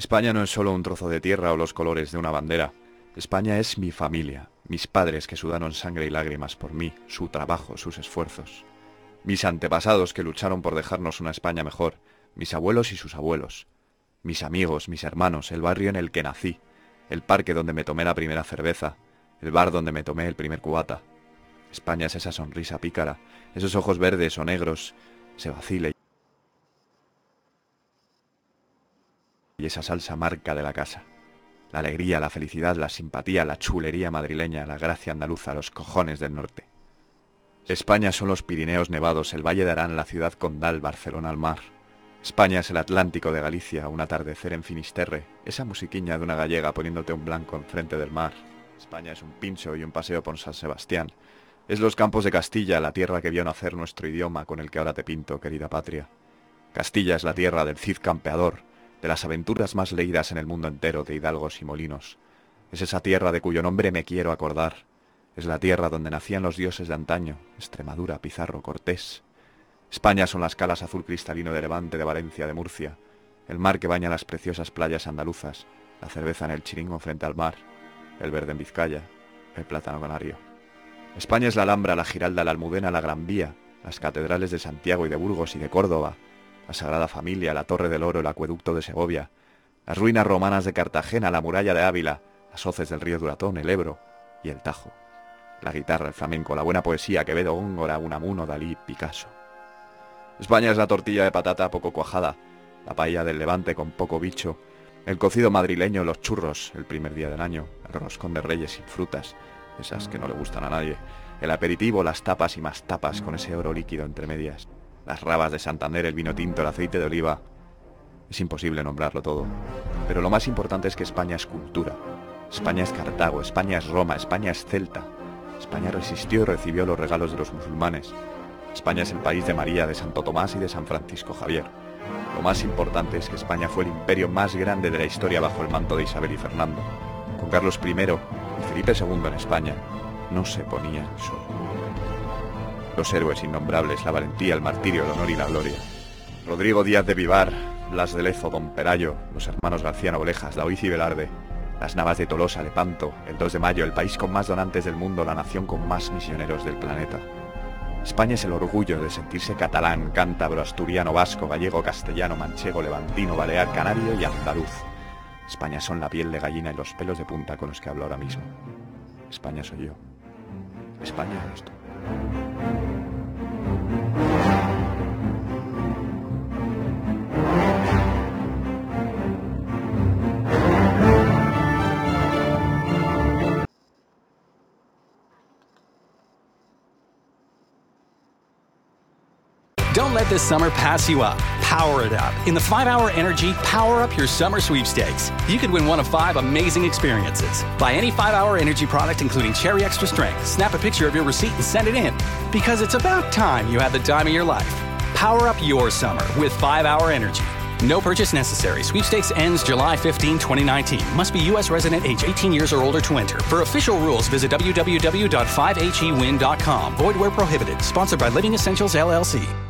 España no es solo un trozo de tierra o los colores de una bandera. España es mi familia, mis padres que sudaron sangre y lágrimas por mí, su trabajo, sus esfuerzos. Mis antepasados que lucharon por dejarnos una España mejor, mis abuelos y sus abuelos. Mis amigos, mis hermanos, el barrio en el que nací, el parque donde me tomé la primera cerveza, el bar donde me tomé el primer cubata. España es esa sonrisa pícara, esos ojos verdes o negros, se vacile esa salsa marca de la casa. La alegría, la felicidad, la simpatía, la chulería madrileña, la gracia andaluza, los cojones del norte. España son los Pirineos nevados, el Valle de Arán, la ciudad condal, Barcelona al mar. España es el Atlántico de Galicia, un atardecer en Finisterre, esa musiquiña de una gallega poniéndote un blanco enfrente del mar. España es un pincho y un paseo por San Sebastián. Es los campos de Castilla, la tierra que vio nacer nuestro idioma con el que ahora te pinto, querida patria. Castilla es la tierra del Cid campeador, de las aventuras más leídas en el mundo entero de hidalgos y molinos. Es esa tierra de cuyo nombre me quiero acordar. Es la tierra donde nacían los dioses de antaño, Extremadura, Pizarro, Cortés. España son las calas azul cristalino de Levante, de Valencia, de Murcia, el mar que baña las preciosas playas andaluzas, la cerveza en el chiringo frente al mar, el verde en Vizcaya, el plátano canario. España es la Alhambra, la Giralda, la Almudena, la Gran Vía, las catedrales de Santiago y de Burgos y de Córdoba, la Sagrada Familia, la Torre del Oro, el Acueducto de Segovia, las ruinas romanas de Cartagena, la muralla de Ávila, las hoces del río Duratón, el Ebro y el Tajo, la guitarra, el flamenco, la buena poesía, Quevedo, Góngora, Unamuno, Dalí, Picasso. España es la tortilla de patata poco cuajada, la paella del levante con poco bicho, el cocido madrileño, los churros, el primer día del año, el roscón de reyes sin frutas, esas que no le gustan a nadie, el aperitivo, las tapas y más tapas con ese oro líquido entre medias las rabas de Santander, el vino tinto, el aceite de oliva. Es imposible nombrarlo todo. Pero lo más importante es que España es cultura. España es Cartago, España es Roma, España es Celta. España resistió y recibió los regalos de los musulmanes. España es el país de María, de Santo Tomás y de San Francisco Javier. Lo más importante es que España fue el imperio más grande de la historia bajo el manto de Isabel y Fernando. Con Carlos I y Felipe II en España no se ponía el sol los héroes innombrables, la valentía, el martirio, el honor y la gloria. Rodrigo Díaz de Vivar, Blas de Lezo, Don Perayo, los hermanos García Noblejas, Daoiz y Velarde, las navas de Tolosa, Lepanto, el 2 de mayo, el país con más donantes del mundo, la nación con más misioneros del planeta. España es el orgullo de sentirse catalán, cántabro, asturiano, vasco, gallego, castellano, manchego, levantino, balear, canario y andaluz. España son la piel de gallina y los pelos de punta con los que hablo ahora mismo. España soy yo. España es esto. Don't let this summer pass you up. Power it up. In the 5 Hour Energy Power Up Your Summer Sweepstakes, you could win one of five amazing experiences. Buy any 5 Hour Energy product, including Cherry Extra Strength. Snap a picture of your receipt and send it in. Because it's about time you had the time of your life. Power up your summer with 5 Hour Energy. No purchase necessary. Sweepstakes ends July 15, 2019. Must be U.S. resident age 18 years or older to enter. For official rules, visit www.5hewin.com. Void where prohibited. Sponsored by Living Essentials, LLC.